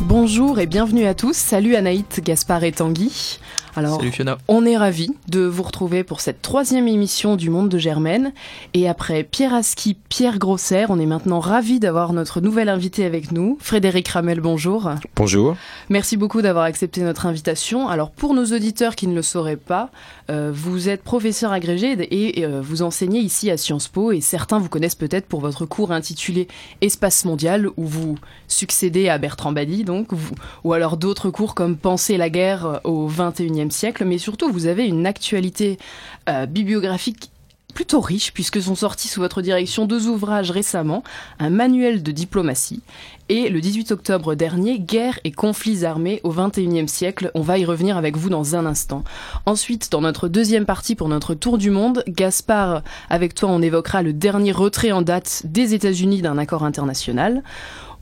Bonjour et bienvenue à tous. Salut Anaït, Gaspard et Tanguy. Alors, on est ravis de vous retrouver pour cette troisième émission du Monde de Germaine. Et après Pierre Aski, Pierre Grosser, on est maintenant ravis d'avoir notre nouvel invité avec nous, Frédéric Ramel. Bonjour. Bonjour. Merci beaucoup d'avoir accepté notre invitation. Alors, pour nos auditeurs qui ne le sauraient pas, euh, vous êtes professeur agrégé et euh, vous enseignez ici à Sciences Po. Et certains vous connaissent peut-être pour votre cours intitulé Espace mondial, où vous succédez à Bertrand Badi, donc, ou alors d'autres cours comme Penser la guerre au 21e mais surtout vous avez une actualité euh, bibliographique plutôt riche puisque sont sortis sous votre direction deux ouvrages récemment, un manuel de diplomatie et le 18 octobre dernier, Guerre et conflits armés au XXIe siècle. On va y revenir avec vous dans un instant. Ensuite, dans notre deuxième partie pour notre tour du monde, Gaspard, avec toi, on évoquera le dernier retrait en date des États-Unis d'un accord international.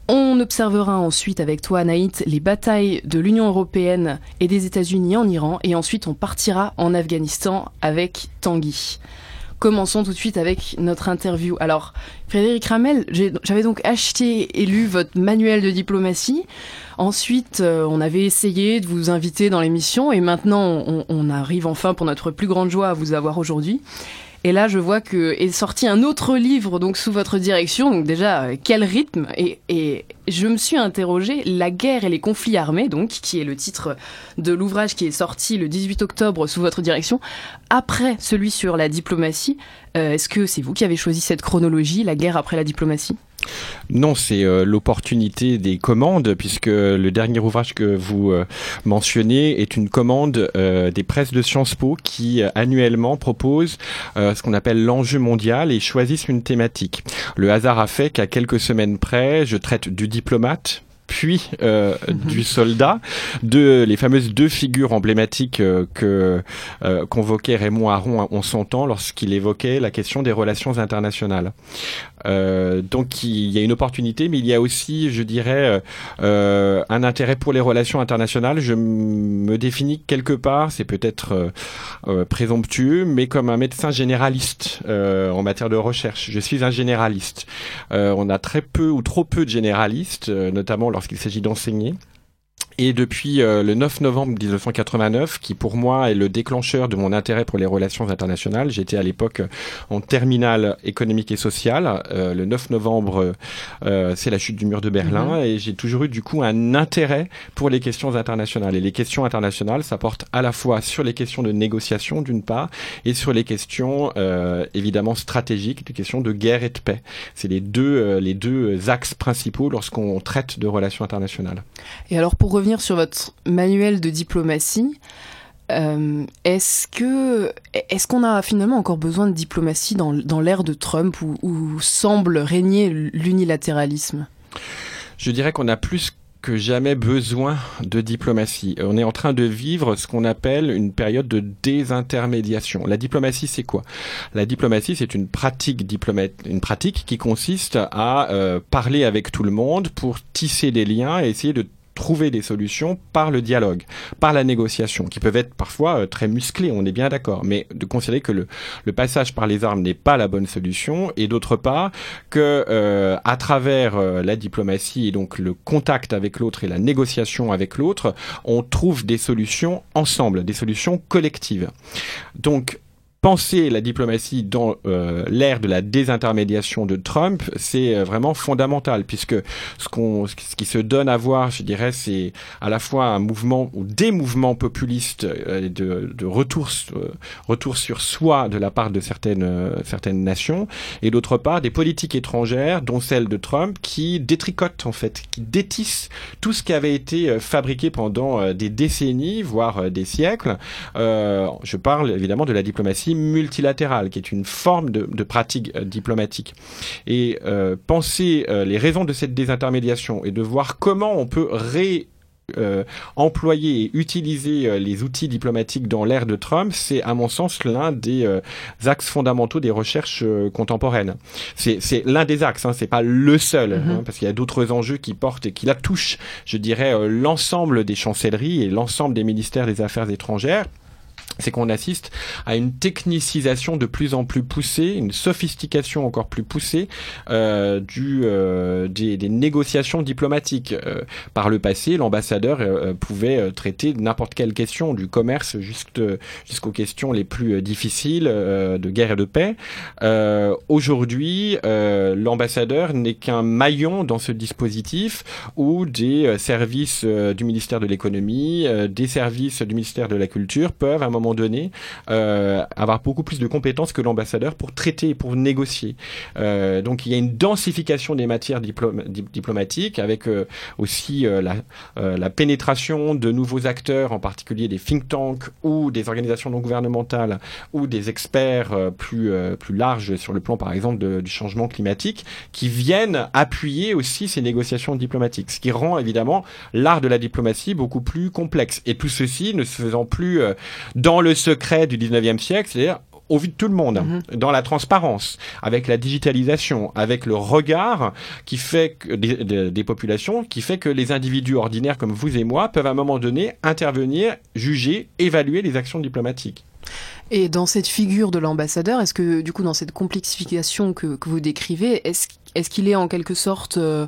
On observera ensuite avec toi, Naït, les batailles de l'Union européenne et des États-Unis en Iran, et ensuite on partira en Afghanistan avec Tanguy. Commençons tout de suite avec notre interview. Alors, Frédéric Ramel, j'avais donc acheté et lu votre manuel de diplomatie. Ensuite, euh, on avait essayé de vous inviter dans l'émission et maintenant, on, arrive enfin pour notre plus grande joie à vous avoir aujourd'hui. Et là, je vois que est sorti un autre livre donc sous votre direction. Donc déjà, euh, quel rythme? Et, je me suis interrogée La guerre et les conflits armés, donc qui est le titre de l'ouvrage qui est sorti le 18 octobre sous votre direction. Après celui sur la diplomatie, euh, est-ce que c'est vous qui avez choisi cette chronologie, la guerre après la diplomatie? Non, c'est euh, l'opportunité des commandes, puisque le dernier ouvrage que vous euh, mentionnez est une commande euh, des presses de Sciences Po qui annuellement proposent ce qu'on appelle l'enjeu mondial et choisissent une thématique. Le hasard a fait qu'à quelques semaines près, je traite du diplomate, puis euh, mhm. du soldat, de les fameuses deux figures emblématiques euh, que euh, convoquait Raymond Aron on s'entend lorsqu'il évoquait la question des relations internationales. donc il y a une opportunité, mais il y a aussi, je dirais, un intérêt pour les relations internationales. Je me définis quelque part, c'est peut-être présomptueux, mais comme un médecin généraliste en matière de recherche. Je suis un généraliste. on a très peu ou trop peu de généralistes, notamment lorsqu'il s'agit d'enseigner. Et depuis euh, le 9 novembre 1989, qui pour moi est le déclencheur de mon intérêt pour les relations internationales, j'étais à l'époque en terminale économique et sociale. Euh, le 9 novembre, euh, c'est la chute du mur de Berlin, mhm. et j'ai toujours eu du coup un intérêt pour les questions internationales. Et les questions internationales, ça porte à la fois sur les questions de négociation d'une part, et sur les questions évidemment stratégiques, les questions de guerre et de paix. C'est les deux les deux axes principaux lorsqu'on traite de relations internationales. Et alors pour revenir sur votre manuel de diplomatie, euh, est-ce que est-ce qu'on a finalement encore besoin de diplomatie dans, dans l'ère de Trump où, semble régner l'unilatéralisme? Je dirais qu'on a plus que jamais besoin de diplomatie. On est en train de vivre ce qu'on appelle une période de désintermédiation. La diplomatie, c'est quoi? La diplomatie, c'est une pratique diplomate, une pratique qui consiste à euh, parler avec tout le monde pour tisser des liens et essayer de trouver des solutions par le dialogue, par la négociation, qui peuvent être parfois euh, très musclées, on est bien d'accord, mais de considérer que le, le passage par les armes n'est pas la bonne solution, et d'autre part que euh, à travers euh, la diplomatie et donc le contact avec l'autre et la négociation avec l'autre, on trouve des solutions ensemble, des solutions collectives. Donc penser la diplomatie dans euh, l'ère de la désintermédiation de Trump, c'est euh, vraiment fondamental puisque ce qu'on ce qui se donne à voir, je dirais, c'est à la fois un mouvement ou des mouvements populistes euh, de, de retour retour sur soi de la part de certaines certaines nations et d'autre part des politiques étrangères dont celle de Trump qui détricotent en fait, qui détissent tout ce qui avait été fabriqué pendant des décennies voire des siècles. je parle évidemment de la diplomatie multilatérale, qui est une forme de, pratique euh, diplomatique. Et euh, penser euh, les raisons de cette désintermédiation et de voir comment on peut ré employer et utiliser les outils diplomatiques dans l'ère de Trump, c'est à mon sens l'un des axes fondamentaux des recherches contemporaines. C'est l'un des axes, hein, c'est pas le seul, hein, mm-hmm. parce qu'il y a d'autres enjeux qui portent et qui la touchent, je dirais, l'ensemble des chancelleries et l'ensemble des ministères des Affaires étrangères c'est qu'on assiste à une technicisation de plus en plus poussée, une sophistication encore plus poussée euh, du, euh, des, des, négociations diplomatiques. Euh, par le passé, l'ambassadeur euh, pouvait traiter n'importe quelle question, du commerce jusqu'aux questions les plus difficiles de guerre et de paix. Aujourd'hui, l'ambassadeur n'est qu'un maillon dans ce dispositif où des services du ministère de l'économie, des services du ministère de la culture peuvent à un moment donné, euh, avoir beaucoup plus de compétences que l'ambassadeur pour traiter pour négocier. Euh, donc il y a une densification des matières diplomatiques avec euh, aussi la, la, pénétration de nouveaux acteurs, en particulier des think tanks ou des organisations non gouvernementales ou des experts plus, plus larges sur le plan, par exemple, du changement climatique, qui viennent appuyer aussi ces négociations diplomatiques, ce qui rend évidemment l'art de la diplomatie beaucoup plus complexe. Et tout ceci ne se faisant plus dans dans le secret du 19e siècle, c'est-à-dire au vu de tout le monde, mhm. dans la transparence, avec la digitalisation, avec le regard qui fait que des, populations, qui fait que les individus ordinaires comme vous et moi peuvent à un moment donné intervenir, juger, évaluer les actions diplomatiques. Et dans cette figure de l'ambassadeur, est-ce que du coup dans cette complexification que, vous décrivez, est-ce qu'il est en quelque sorte euh,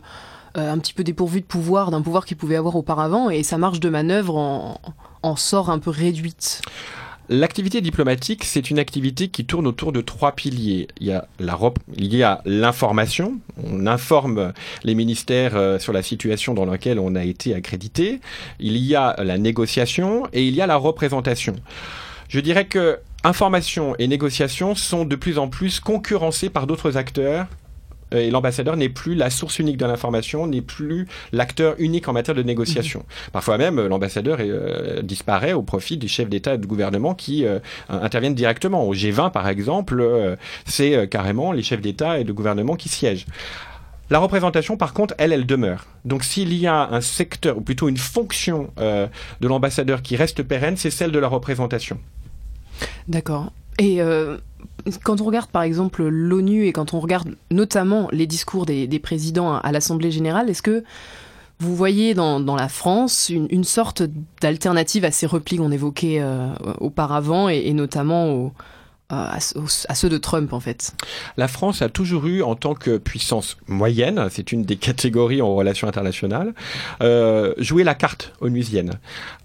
euh, un petit peu dépourvu de pouvoir, d'un pouvoir qu'il pouvait avoir auparavant, et sa marge de manœuvre en, en sort un peu réduite L'activité diplomatique, c'est une activité qui tourne autour de trois piliers. Il y a l'information. On informe les ministères euh, sur la situation dans laquelle on a été accrédité. Il y a la négociation et il y a la représentation. Je dirais que information et négociation sont de plus en plus concurrencés par d'autres acteurs et l'ambassadeur n'est plus la source unique de l'information, n'est plus l'acteur unique en matière de négociation. Mhm. Parfois même, euh, l'ambassadeur euh, disparaît au profit des chefs d'État et de gouvernement qui interviennent directement. Au G20, par exemple, c'est carrément les chefs d'État et de gouvernement qui siègent. La représentation, par contre, elle, elle demeure. Donc s'il y a un secteur, ou plutôt une fonction de l'ambassadeur qui reste pérenne, c'est celle de la représentation. D'accord. Et quand on regarde par exemple l'ONU et quand on regarde notamment les discours des, présidents à l'Assemblée générale, est-ce que vous voyez dans, la France une, sorte d'alternative à ces replis qu'on évoquait euh, auparavant et, et notamment au, à, ceux de Trump en fait La France a toujours eu en tant que puissance moyenne, c'est une des catégories en relations internationales, euh, joué la carte onusienne.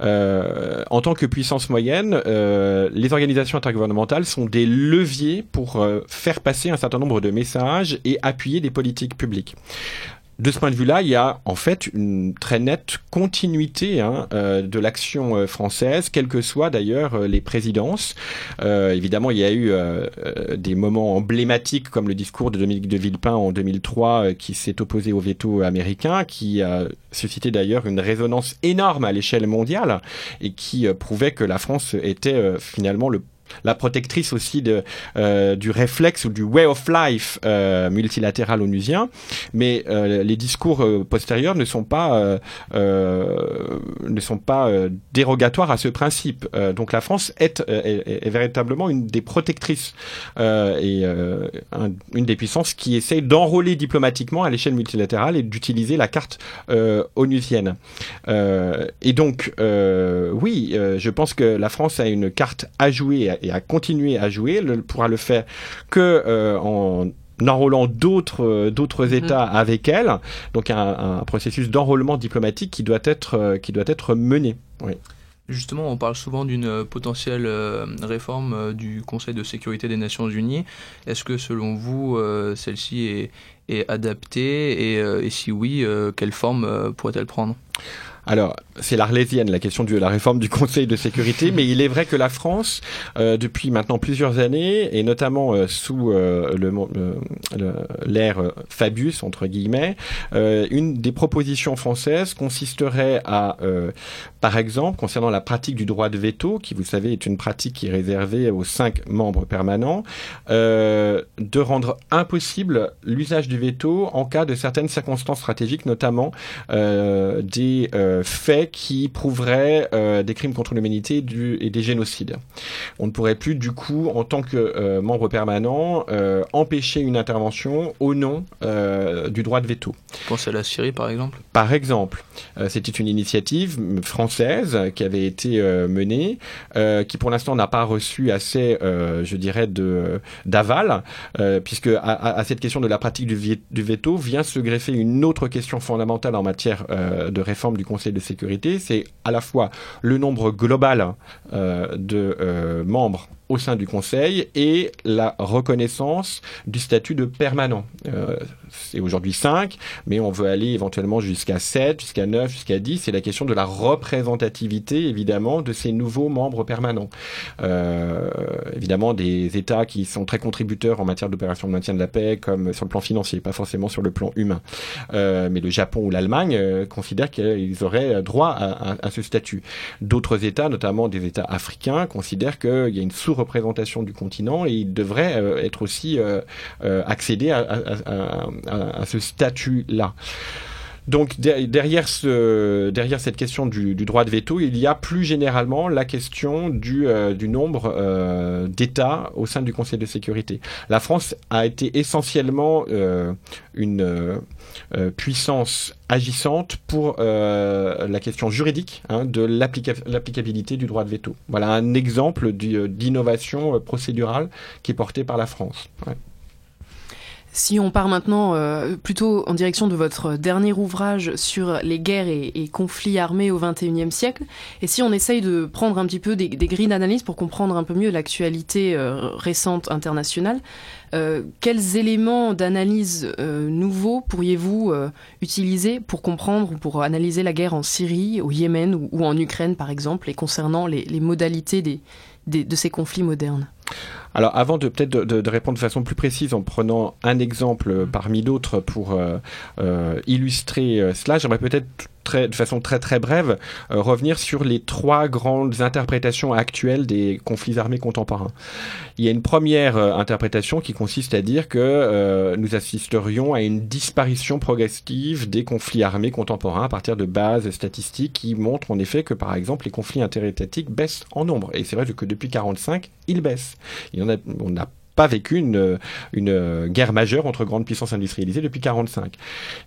Euh, en tant que puissance moyenne, euh, les organisations intergouvernementales sont des leviers pour euh, faire passer un certain nombre de messages et appuyer des politiques publiques de ce point de vue-là, il y a en fait une très nette continuité hein, euh, de l'action euh, française, quelles que soient d'ailleurs euh, les présidences. évidemment, il y a eu des moments emblématiques comme le discours de Dominique de Villepin en 2003 qui s'est opposé au veto américain, qui a suscité d'ailleurs une résonance énorme à l'échelle mondiale et qui prouvait que la France était finalement le la protectrice aussi de, euh, du réflexe ou du way of life euh, multilatéral onusien, mais euh, les discours euh, postérieurs ne sont pas euh, ne sont pas dérogatoires à ce principe. donc la France est, est, est, véritablement une des protectrices et une des puissances qui essaye d'enrôler diplomatiquement à l'échelle multilatérale et d'utiliser la carte onusienne. et donc oui, je pense que la France a une carte à jouer et à continuer à jouer, ne pourra le faire que euh, en enrôlant d'autres euh, d'autres mhm. États avec elle. Donc un, un processus d'enrôlement diplomatique qui doit être euh, qui doit être mené. Oui. Justement, on parle souvent d'une potentielle réforme du Conseil de sécurité des Nations Unies. Est-ce que selon vous, celle-ci est, est, adaptée et, et si oui, quelle forme pourrait-elle prendre? Alors, c'est l'Arlésienne, la question de la réforme du Conseil de sécurité, mais il est vrai que la France, euh, depuis maintenant plusieurs années, et notamment euh, sous euh, l'ère Fabius, entre guillemets, une des propositions françaises consisterait à, par exemple, concernant la pratique du droit de veto, qui, vous savez, est une pratique qui est réservée aux cinq membres permanents, de rendre impossible l'usage du veto en cas de certaines circonstances stratégiques, notamment des faits qui prouveraient des crimes contre l'humanité et des génocides. On ne pourrait plus, du coup, en tant que membre permanent, empêcher une intervention au nom du droit de veto. Pensez à la Syrie, par exemple Par exemple. C'était une initiative française qui avait été menée, qui pour l'instant n'a pas reçu assez, je dirais, de d'aval, puisque à, cette question de la pratique du, veto vient se greffer une autre question fondamentale en matière de réforme du Conseil de sécurité, c'est à la fois le nombre global de membres au sein du Conseil et la reconnaissance du statut de permanent. Euh, c'est aujourd'hui 5, mais on veut aller éventuellement jusqu'à 7, jusqu'à 9, jusqu'à 10. C'est la question de la représentativité, évidemment, de ces nouveaux membres permanents. Euh, évidemment, des États qui sont très contributeurs en matière d'opération de maintien de la paix, comme sur le plan financier, pas forcément sur le plan humain. Euh, mais le Japon ou l'Allemagne euh, considèrent qu'ils auraient droit à, à, à ce statut. D'autres États, notamment des États africains, considèrent qu'il y a une sous représentation du continent et il devrait euh, être aussi euh, euh, accéder à, ce statut-là. Donc derrière, ce, derrière cette question du, droit de veto, il y a plus généralement la question du, nombre d'États au sein du Conseil de sécurité. La France a été essentiellement une puissance agissante pour euh, la question juridique hein, de l'applicabilité du droit de veto. Voilà un exemple euh, d'innovation procédurale qui est portée par la France. Si on part maintenant euh, plutôt en direction de votre dernier ouvrage sur les guerres et, conflits armés au XXIe siècle, et si on essaye de prendre un petit peu des, grilles d'analyse pour comprendre un peu mieux l'actualité euh, récente internationale, euh, quels éléments d'analyse nouveaux pourriez-vous utiliser pour comprendre ou pour analyser la guerre en Syrie, au Yémen ou, en Ukraine par exemple, et concernant les, modalités de ces conflits modernes? Alors avant de peut-être de, répondre de façon plus précise en prenant un exemple parmi d'autres pour euh, euh, illustrer euh, cela, j'aimerais peut-être de façon très très brève, revenir sur les trois grandes interprétations actuelles des conflits armés contemporains. Il y a une première interprétation qui consiste à dire que nous assisterions à une disparition progressive des conflits armés contemporains à partir de bases statistiques qui montrent en effet que par exemple les conflits interétatiques baissent en nombre. Et c'est vrai que depuis 1945, ils baissent on n'a pas vécu une, guerre majeure entre grandes puissances industrialisées depuis 45.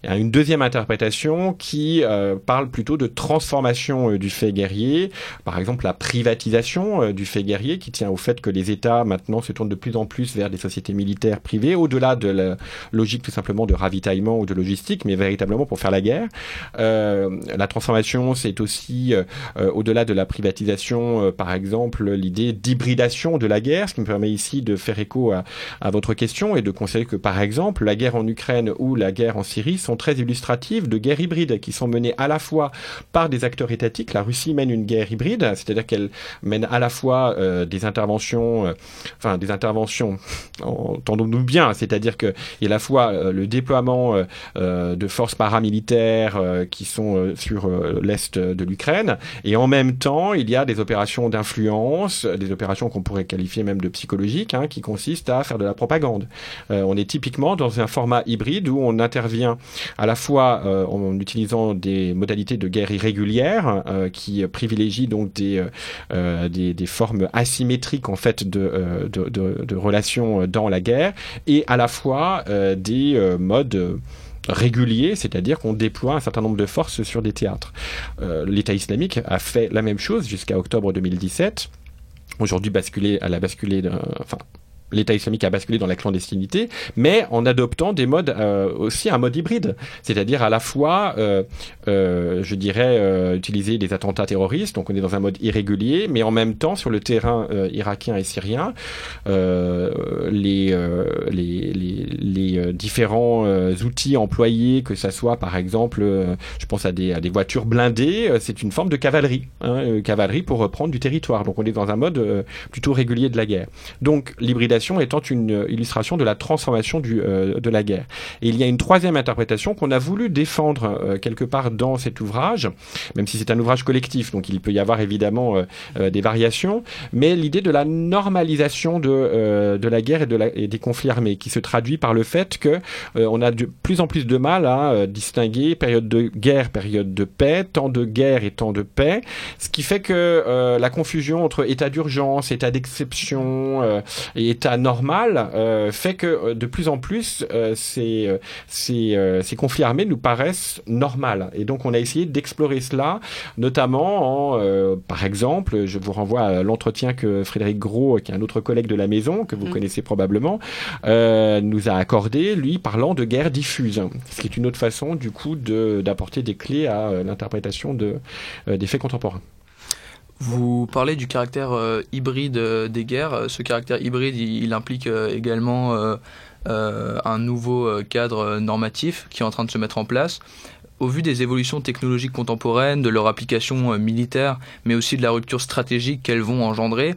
Il y a une deuxième interprétation qui euh, parle plutôt de transformation euh, du fait guerrier, par exemple la privatisation euh, du fait guerrier qui tient au fait que les États maintenant se tournent de plus en plus vers des sociétés militaires privées, au-delà de la logique tout simplement de ravitaillement ou de logistique, mais véritablement pour faire la guerre. la transformation, c'est aussi au-delà de la privatisation, par exemple, l'idée d'hybridation de la guerre, ce qui me permet ici de faire écho à, votre question et de considérer que, par exemple, la guerre en Ukraine ou la guerre en Syrie sont très illustratives de guerres hybrides qui sont menées à la fois par des acteurs étatiques. La Russie mène une guerre hybride, c'est-à-dire qu'elle mène à la fois euh, des interventions, euh, enfin des interventions, entendons-nous bien, c'est-à-dire qu'il y a à la fois euh, le déploiement de forces paramilitaires qui sont sur l'est de l'Ukraine, et en même temps, il y a des opérations d'influence, des opérations qu'on pourrait qualifier même de psychologiques, hein, qui consistent à faire de la propagande. Euh, on est typiquement dans un format hybride où on intervient à la fois euh, en utilisant des modalités de guerre irrégulières euh, qui privilégient donc des, des, formes asymétriques en fait de, de, relations dans la guerre et à la fois des modes réguliers, c'est-à-dire qu'on déploie un certain nombre de forces sur des théâtres. L'État islamique a fait la même chose jusqu'à octobre 2017. Aujourd'hui, basculé, elle a basculé, enfin, l'État islamique a basculé dans la clandestinité, mais en adoptant des modes euh, aussi un mode hybride, c'est-à-dire à la fois, euh, euh, je dirais, utiliser des attentats terroristes, donc on est dans un mode irrégulier, mais en même temps sur le terrain irakien et syrien, les, les, les, différents outils employés, que ça soit par exemple, je pense à des, à des voitures blindées, c'est une forme de cavalerie, hein, cavalerie pour reprendre du territoire. Donc on est dans un mode plutôt régulier de la guerre. Donc l'hybridation interprétation étant une illustration de la transformation du, de la guerre. Et il y a une troisième interprétation qu'on a voulu défendre quelque part dans cet ouvrage, même si c'est un ouvrage collectif, donc il peut y avoir évidemment des variations, mais l'idée de la normalisation de, la guerre et, des conflits armés, qui se traduit par le fait que on a de plus en plus de mal à distinguer période de guerre, période de paix, temps de guerre et temps de paix, ce qui fait que euh, la confusion entre état d'urgence, état d'exception euh, et état normal euh, fait que de plus en plus ces, ces, ces, conflits armés nous paraissent normaux. Et donc on a essayé d'explorer cela, notamment en, par exemple, je vous renvoie à l'entretien que Frédéric Gros, qui est un autre collègue de la maison, que vous mmh. connaissez probablement, nous a accordé, lui, parlant de guerre diffuse, ce qui est une autre façon, du coup, d'apporter des clés à l'interprétation de, des faits contemporains. Vous parlez du caractère euh, hybride euh, des guerres. Ce caractère hybride, il, implique euh, également un nouveau cadre normatif qui est en train de se mettre en place. Au vu des évolutions technologiques contemporaines, de leur application militaire, mais aussi de la rupture stratégique qu'elles vont engendrer,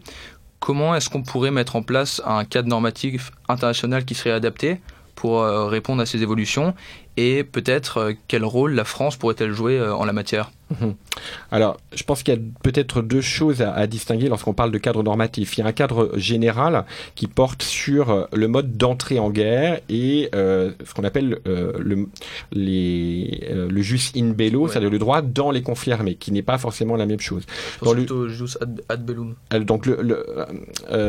comment est-ce qu'on pourrait mettre en place un cadre normatif international qui serait adapté pour répondre à ces évolutions? Et peut-être quel rôle la France pourrait-elle jouer en la matière? Alors, je pense qu'il y a peut-être deux choses à, distinguer lorsqu'on parle de cadre normatif. Il y a un cadre général qui porte sur euh, le mode d'entrée en guerre et euh, ce qu'on appelle euh, le, les, le jus in bello, c'est-à-dire le droit dans les conflits armés, qui n'est pas forcément la même chose. Dans le jus ad, bellum. Donc, le,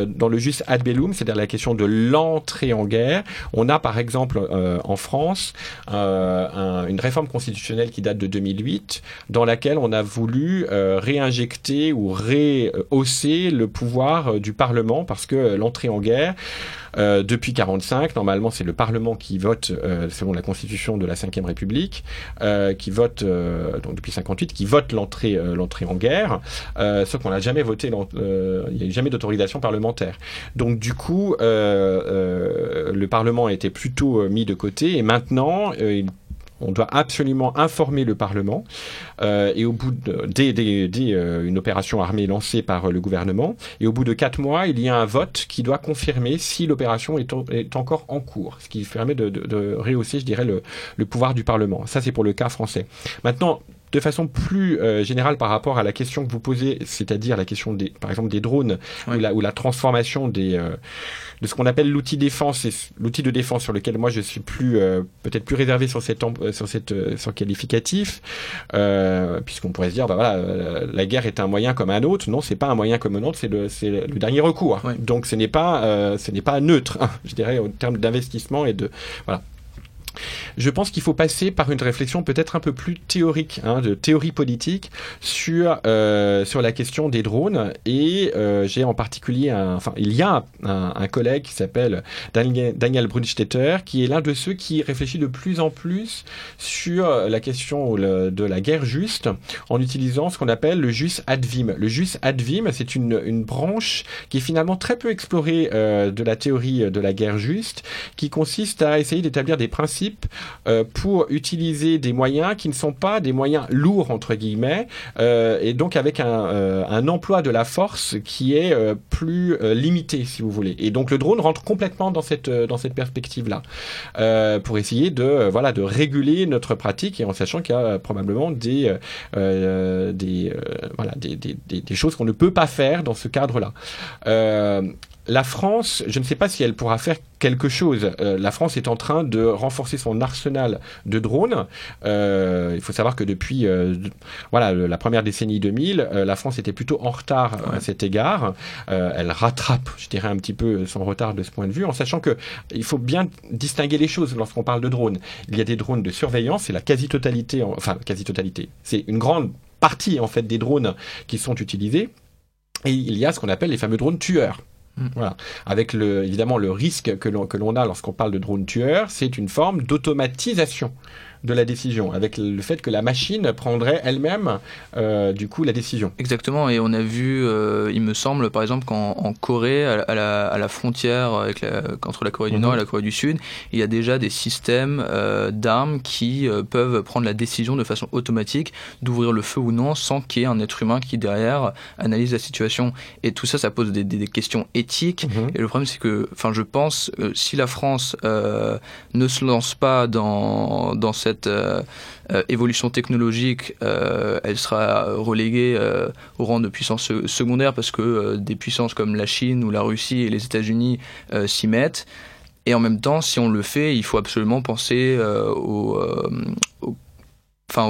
dans le jus ad bellum, c'est-à-dire la question de l'entrée en guerre, on a par exemple en France une réforme constitutionnelle qui date de 2008 dans laquelle on a voulu euh, réinjecter ou rehausser le pouvoir euh, du Parlement parce que l'entrée en guerre, euh, depuis 45, normalement, c'est le Parlement qui vote, selon la Constitution de la Ve République, qui vote, donc depuis 58, qui vote l'entrée, l'entrée en guerre. sauf qu'on n'a jamais voté, il n'y a eu jamais d'autorisation parlementaire. Donc du coup, le Parlement été plutôt mis de côté et maintenant, il on doit absolument informer le Parlement euh, et au bout de, dès, euh, une opération armée lancée par euh, le gouvernement et au bout de quatre mois, il y a un vote qui doit confirmer si l'opération est, est, encore en cours, ce qui permet de, de, rehausser, je dirais, le, le pouvoir du Parlement. Ça, c'est pour le cas français. Maintenant, de façon plus euh, générale par rapport à la question que vous posez, c'est-à-dire la question des, par exemple des drones ou, la, ou, la, transformation des, euh, de ce qu'on appelle l'outil défense, et l'outil de défense sur lequel moi je suis plus euh, peut-être plus réservé sur cette sur cette sur qualificatif, puisqu'on pourrait se dire bah voilà la guerre est un moyen comme un autre. Non, c'est pas un moyen comme un autre, c'est le c'est le dernier recours. Donc ce n'est pas ce n'est pas neutre, hein, je dirais en termes d'investissement et de voilà. Je pense qu'il faut passer par une réflexion peut-être un peu plus théorique, hein, de théorie politique, sur, euh, sur la question des drones. Et euh, j'ai en particulier, enfin, il y a un, collègue qui s'appelle Daniel, Daniel Brunstetter, qui est l'un de ceux qui réfléchit de plus en plus sur la question de la guerre juste, en utilisant ce qu'on appelle le jus ad vim. Le jus ad vim, c'est une, une branche qui est finalement très peu explorée euh, de la théorie de la guerre juste, qui consiste à essayer d'établir des principes euh, pour utiliser des moyens qui ne sont pas des moyens lourds entre guillemets euh, et donc avec un, euh, un, emploi de la force qui est plus limité si vous voulez. Et donc le drone rentre complètement dans cette dans cette perspective là pour essayer de voilà de réguler notre pratique et en sachant qu'il y a probablement des des voilà des, des, des, choses qu'on ne peut pas faire dans ce cadre là la France, je ne sais pas si elle pourra faire quelque chose. Euh, la France est en train de renforcer son arsenal de drones. Euh, il faut savoir que depuis euh, voilà la première décennie 2000, la France était plutôt en retard à cet égard. elle rattrape, je dirais, un petit peu son retard de ce point de vue, en sachant que il faut bien distinguer les choses lorsqu'on parle de drones. Il y a des drones de surveillance, c'est la quasi-totalité, enfin quasi-totalité, c'est une grande partie en fait des drones qui sont utilisés. Et il y a ce qu'on appelle les fameux drones tueurs. Mm. Voilà. Avec le, évidemment le risque que l'on a lorsqu'on parle de drone tueur, c'est une forme d'automatisation de la décision, avec le fait que la machine prendrait elle-même euh, du coup la décision. Exactement, et on a vu, euh, il me semble, par exemple, qu'en Corée, à, la, frontière avec entre la Corée du Nord et la Corée du Sud, il y a déjà des systèmes euh, d'armes qui peuvent prendre la décision de façon automatique d'ouvrir le feu ou non sans qu'il y ait un être humain qui derrière analyse la situation. Et tout ça, ça pose des, questions éthiques éthique. Mhm. Et le problème, c'est que, enfin, je pense, si la France ne se lance pas dans, dans cette évolution technologique, elle sera reléguée au rang de puissance secondaire parce que des puissances comme la Chine ou la Russie et les États-Unis s'y mettent. Et en même temps, si on le fait, il faut absolument penser euh, aux, euh, enfin,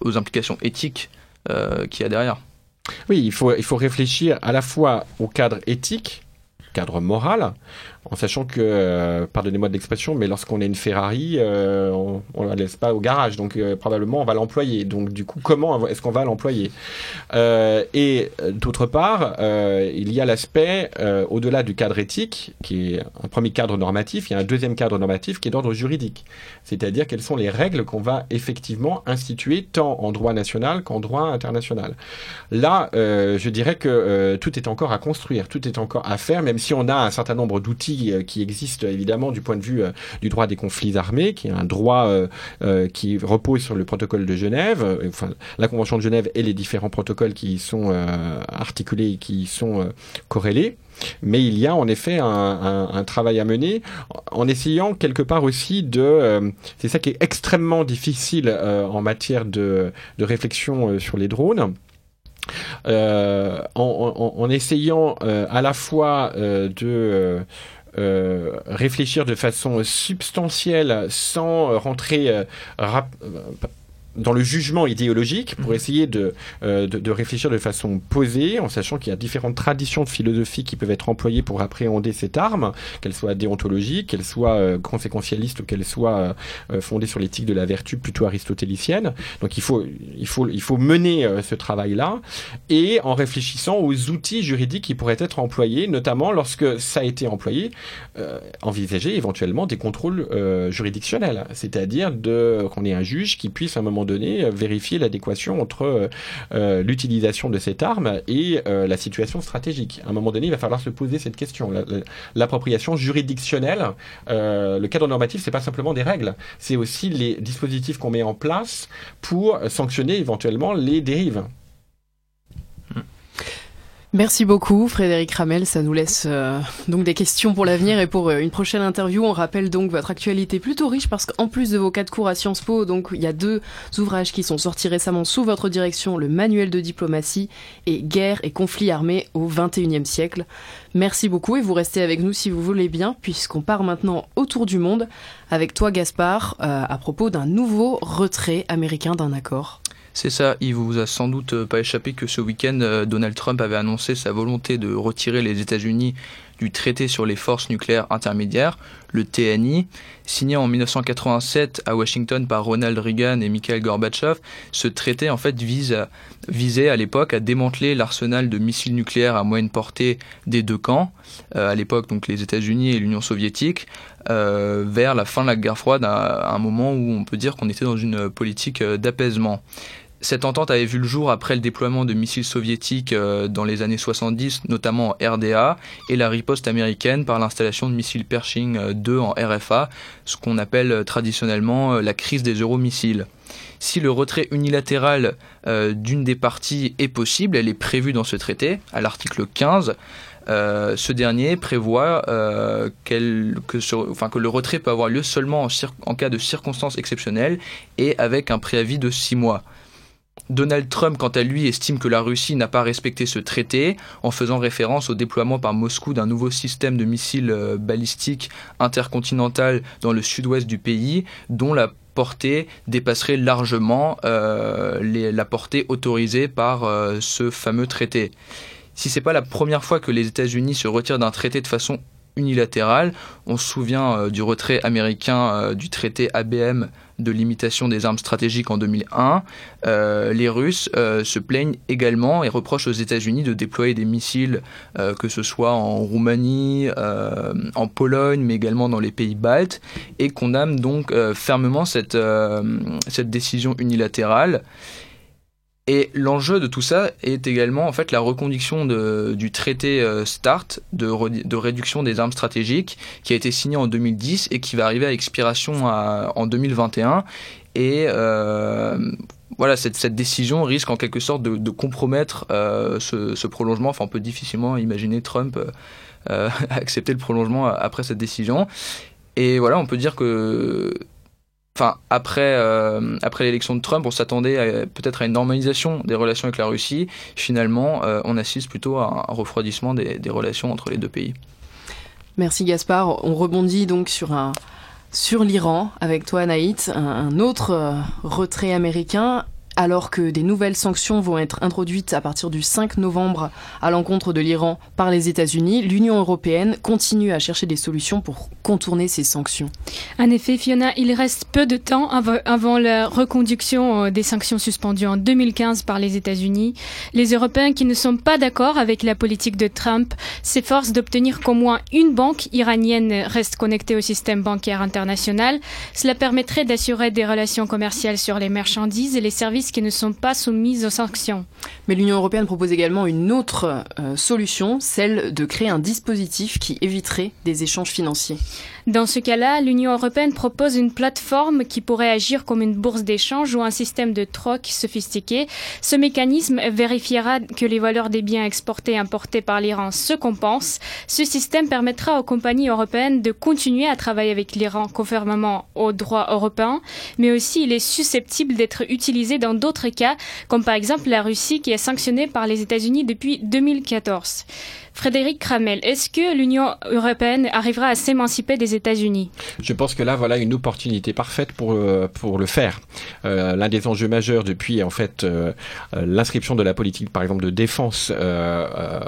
aux, implications éthiques euh, qu'il y a derrière. Oui, il faut, il faut réfléchir à la fois au cadre éthique, cadre moral, en sachant que, euh, pardonnez-moi de l'expression, mais lorsqu'on a une Ferrari, euh, on ne la laisse pas au garage, donc euh, probablement on va l'employer. Donc du coup, comment est-ce qu'on va l'employer? Et d'autre part, il y a l'aspect, au-delà du cadre éthique, qui est un premier cadre normatif, il y a un deuxième cadre normatif qui est d'ordre juridique, c'est-à-dire quelles sont les règles qu'on va effectivement instituer tant en droit national qu'en droit international. Là, je dirais que tout est encore à construire, tout est encore à faire, même si on a un certain nombre d'outils euh, qui, existe évidemment du point de vue euh, du droit des conflits armés, qui est un droit euh, qui repose sur le protocole de Genève, enfin la Convention de Genève et les différents protocoles qui y sont articulés et qui y sont corrélés. Mais il y a en effet un, travail à mener en essayant quelque part aussi de... c'est ça qui est extrêmement difficile en matière de, de réflexion sur les drones en, essayant à la fois euh, réfléchir de façon substantielle sans rentrer dans le jugement idéologique pour mhm. essayer euh, de, de, réfléchir de façon posée, en sachant qu'il y a différentes traditions de philosophie qui peuvent être employées pour appréhender cette arme, qu'elle soit déontologique, qu'elle soit euh, conséquentialiste ou qu'elle soit euh, fondée sur l'éthique de la vertu plutôt aristotélicienne. Donc il faut, il faut, il faut mener ce travail-là et en réfléchissant aux outils juridiques qui pourraient être employés, notamment lorsque ça a été employé, envisager éventuellement des contrôles juridictionnels, c'est-à-dire de qu'on ait un juge qui puisse à un moment donné, euh, vérifier l'adéquation entre euh, euh, l'utilisation de cette arme et la situation stratégique. À un moment donné, il va falloir se poser cette question. L'appropriation juridictionnelle, le cadre normatif, c'est pas simplement des règles, c'est aussi les dispositifs qu'on met en place pour sanctionner éventuellement les dérives. Merci beaucoup Frédéric Ramel, ça nous laisse euh, donc des questions pour l'avenir et pour euh, une prochaine interview. On rappelle donc votre actualité plutôt riche parce qu'en plus de vos quatre cours à Sciences Po, donc il y a deux ouvrages qui sont sortis récemment sous votre direction, le manuel de diplomatie et guerre et conflits armés au XXIe siècle. Merci beaucoup et vous restez avec nous si vous voulez bien puisqu'on part maintenant autour du monde avec toi Gaspard euh, à propos d'un nouveau retrait américain d'un accord. C'est ça, il vous a sans doute pas échappé que ce week-end, euh, Donald Trump avait annoncé sa volonté de retirer les États-Unis du traité sur les forces nucléaires intermédiaires, le TNI, signé en 1987 à Washington par Ronald Reagan et Mikhail Gorbatchev. Ce traité en fait vise visait à l'époque à démanteler l'arsenal de missiles nucléaires à moyenne portée des deux camps, euh, à l'époque donc les États-Unis et l'Union soviétique, euh, vers la fin de la guerre froide, à un moment où on peut dire qu'on était dans une politique d'apaisement. Cette entente avait vu le jour après le déploiement de missiles soviétiques euh, dans les années 70, notamment en RDA, et la riposte américaine par l'installation de missiles Pershing 2 euh, en RFA, ce qu'on appelle euh, traditionnellement la crise des euromissiles. Si le retrait unilatéral d'une des parties est possible, elle est prévue dans ce traité, à l'article 15. ce dernier prévoit que, le retrait peut avoir lieu seulement en, en, cas de circonstances exceptionnelles et avec un préavis de six mois. Donald Trump, quant à lui, estime que la Russie n'a pas respecté ce traité en faisant référence au déploiement par Moscou d'un nouveau système de missiles euh, balistiques intercontinental dans le sud-ouest du pays, dont la portée dépasserait largement euh, la portée autorisée par euh, ce fameux traité. Si c'est pas la première fois que les États-Unis se retirent d'un traité de façon unilatérale, on se souvient du retrait américain du traité ABM de limitation des armes stratégiques en 2001, euh, les Russes euh, se plaignent également et reprochent aux États-Unis de déployer des missiles, euh, que ce soit en Roumanie, en Pologne, mais également dans les pays baltes, et condamnent donc fermement cette décision unilatérale. Et l'enjeu de tout ça est également en fait la reconduction du traité euh, START de, réduction des armes stratégiques qui a été signé en 2010 et qui va arriver à expiration en 2021. Et euh, voilà, cette, décision risque en quelque sorte de, de compromettre euh, ce, ce, prolongement. Enfin, on peut difficilement imaginer Trump euh, accepter le prolongement après cette décision. Et voilà, on peut dire que enfin après euh, après l'élection de Trump, on s'attendait peut-être à une normalisation des relations avec la Russie. Finalement, euh, on assiste plutôt à un refroidissement des, des, relations entre les deux pays. Merci Gaspard. On rebondit donc sur un sur l'Iran avec toi Naït, un, autre euh, retrait américain alors que des nouvelles sanctions vont être introduites à partir du 5 novembre à l'encontre de l'Iran par les États-Unis, l'Union européenne continue à chercher des solutions pour contourner ces sanctions. En effet, Fiona, il reste peu de temps avant la reconduction euh, des sanctions suspendues en 2015 par les États-Unis. Les Européens qui ne sont pas d'accord avec la politique de Trump s'efforcent d'obtenir qu'au moins une banque iranienne reste connectée au système bancaire international. Cela permettrait d'assurer des relations commerciales sur les marchandises et les services qui ne sont pas soumises aux sanctions. Mais l'Union européenne propose également une autre euh, solution, celle de créer un dispositif qui éviterait des échanges financiers. Dans ce cas-là, l'Union européenne propose une plateforme qui pourrait agir comme une bourse d'échange ou un système de troc sophistiqué. Ce mécanisme vérifiera que les valeurs des biens exportés et importés par l'Iran se compensent. Ce système permettra aux compagnies européennes de continuer à travailler avec l'Iran conformément aux droits européens, mais aussi il est susceptible d'être utilisé dans d'autres cas, comme par exemple la Russie qui est sanctionnée par les États-Unis depuis 2014. Frédéric Kramel, est-ce que l'Union européenne arrivera à s'émanciper des États-Unis? Je pense que là, voilà une opportunité parfaite pour, euh, le faire. Euh, L'un des enjeux majeurs depuis, en fait, euh, l'inscription de la politique, par exemple, de défense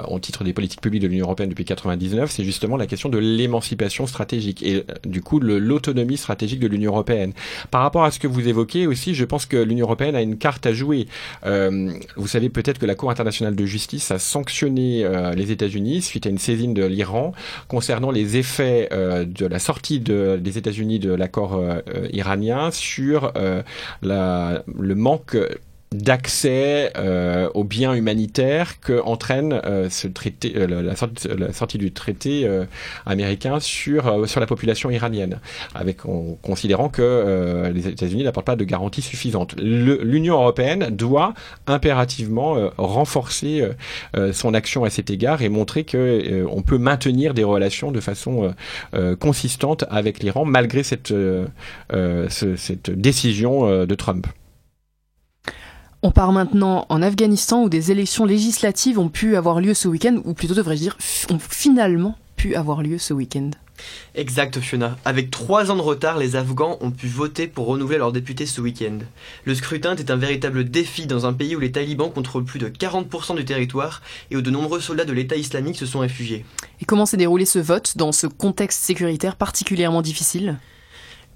au titre des politiques publiques de l'Union européenne depuis 99, c'est justement la question de l'émancipation stratégique et du coup l'autonomie stratégique de l'Union européenne. Par rapport à ce que vous évoquez aussi, je pense que l'Union européenne a une carte à jouer. vous savez peut-être que la Cour internationale de justice a sanctionné les États-Unis suite à une saisine de l'Iran concernant les effets euh, de la sortie de, des États-Unis de l'accord euh, iranien sur euh, le manque d'accès euh, aux biens humanitaires que entraîne euh, ce traité, euh, la, sortie, la, sortie, du traité euh, américain sur euh, sur la population iranienne, avec en considérant que euh, les États-Unis n'apportent pas de garanties suffisantes. L'Union européenne doit impérativement renforcer son action à cet égard et montrer que on peut maintenir des relations de façon consistante avec l'Iran malgré cette ce, cette décision de Trump. On part maintenant en Afghanistan où des élections législatives ont pu avoir lieu ce week-end, ou plutôt devrais-je dire, ont finalement pu avoir lieu ce week-end. Exact Fiona. Avec trois ans de retard, les Afghans ont pu voter pour renouveler leurs députés ce week-end. Le scrutin était un véritable défi dans un pays où les talibans contrôlent plus de 40% du territoire et où de nombreux soldats de l'État islamique se sont réfugiés. Et comment s'est déroulé ce vote dans ce contexte sécuritaire particulièrement difficile?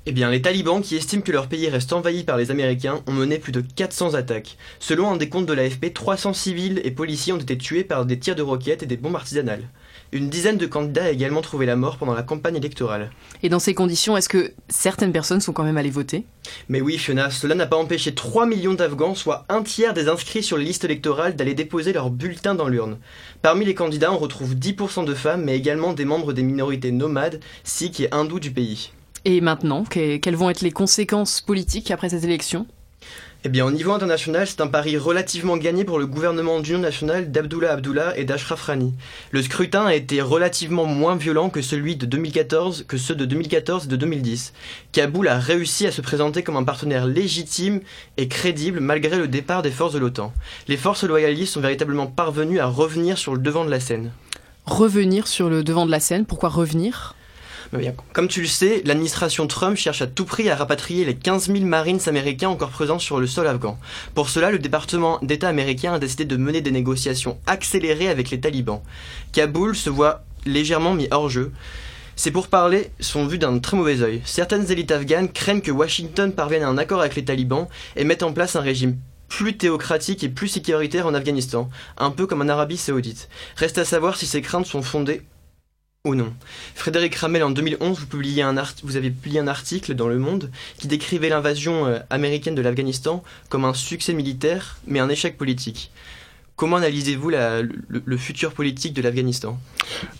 Eh bien, les talibans, qui estiment que leur pays reste envahi par les Américains, ont mené plus de 400 attaques. Selon un décompte de l'AFP, 300 civils et policiers ont été tués par des tirs de roquettes et des bombes artisanales. Une dizaine de candidats a également trouvé la mort pendant la campagne électorale. Et dans ces conditions, est-ce que certaines personnes sont quand même allées voter? Mais oui, Fiona, cela n'a pas empêché 3 millions d'Afghans, soit un tiers des inscrits sur les listes électorales, d'aller déposer leur bulletin dans l'urne. Parmi les candidats, on retrouve 10% de femmes, mais également des membres des minorités nomades, sikhs et hindous du pays. Et maintenant, quelles vont être les conséquences politiques après cette élection? Eh bien, au niveau international, c'est un pari relativement gagné pour le gouvernement d'union nationale d'Abdullah Abdullah et d'Ashraf Rani. Le scrutin a été relativement moins violent que celui de 2014, que ceux de 2014 et de 2010. Kaboul a réussi à se présenter comme un partenaire légitime et crédible malgré le départ des forces de l'OTAN. Les forces loyalistes sont véritablement parvenues à revenir sur le devant de la scène. Revenir sur le devant de la scène Pourquoi revenir? Comme tu le sais, l'administration Trump cherche à tout prix à rapatrier les 15 000 Marines américains encore présents sur le sol afghan. Pour cela, le département d'État américain a décidé de mener des négociations accélérées avec les talibans. Kaboul se voit légèrement mis hors jeu. Ces pourparlers sont vus d'un très mauvais œil. Certaines élites afghanes craignent que Washington parvienne à un accord avec les talibans et mette en place un régime plus théocratique et plus sécuritaire en Afghanistan, un peu comme en Arabie saoudite. Reste à savoir si ces craintes sont fondées ou non. Frédéric Ramel, en 2011, vous, publiez vous avez publié un article dans Le Monde qui décrivait l'invasion euh, américaine de l'Afghanistan comme un succès militaire, mais un échec politique. Comment analysez-vous le, futur politique de l'Afghanistan?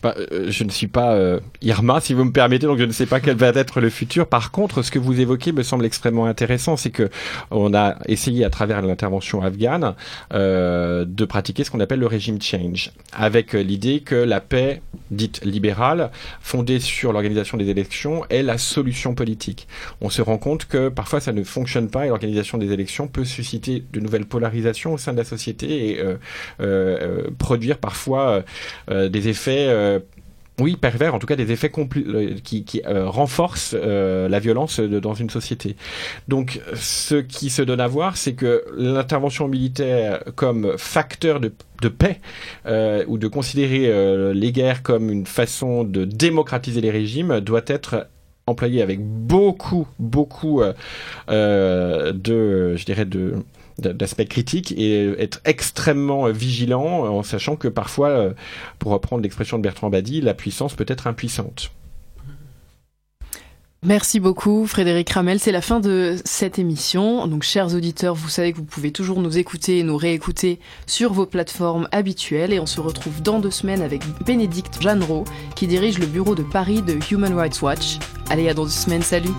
Bah, euh, Je ne suis pas euh, Irma, si vous me permettez, donc je ne sais pas quel va être le futur. Par contre, ce que vous évoquez me semble extrêmement intéressant, c'est que on a essayé à travers l'intervention afghane euh, de pratiquer ce qu'on appelle le régime change, avec l'idée que la paix dite libérale, fondée sur l'organisation des élections, est la solution politique. On se rend compte que parfois ça ne fonctionne pas et l'organisation des élections peut susciter de nouvelles polarisations au sein de la société euh, euh, produire parfois euh, des effets oui, pervers, en tout cas des effets qui, renforcent la violence dans une société. Donc, ce qui se donne à voir, c'est que l'intervention militaire comme facteur de, de paix ou de considérer les guerres comme une façon de démocratiser les régimes doit être employée avec beaucoup, beaucoup de, je dirais, de d'aspect critique et être extrêmement vigilant en sachant que parfois, euh, pour reprendre l'expression de Bertrand Badi, la puissance peut être impuissante. Merci beaucoup Frédéric Ramel, c'est la fin de cette émission. Donc chers auditeurs, vous savez que vous pouvez toujours nous écouter et nous réécouter sur vos plateformes habituelles et on se retrouve dans deux semaines avec Bénédicte Jeanneraud qui dirige le bureau de Paris de Human Rights Watch. Allez, à dans deux semaines, salut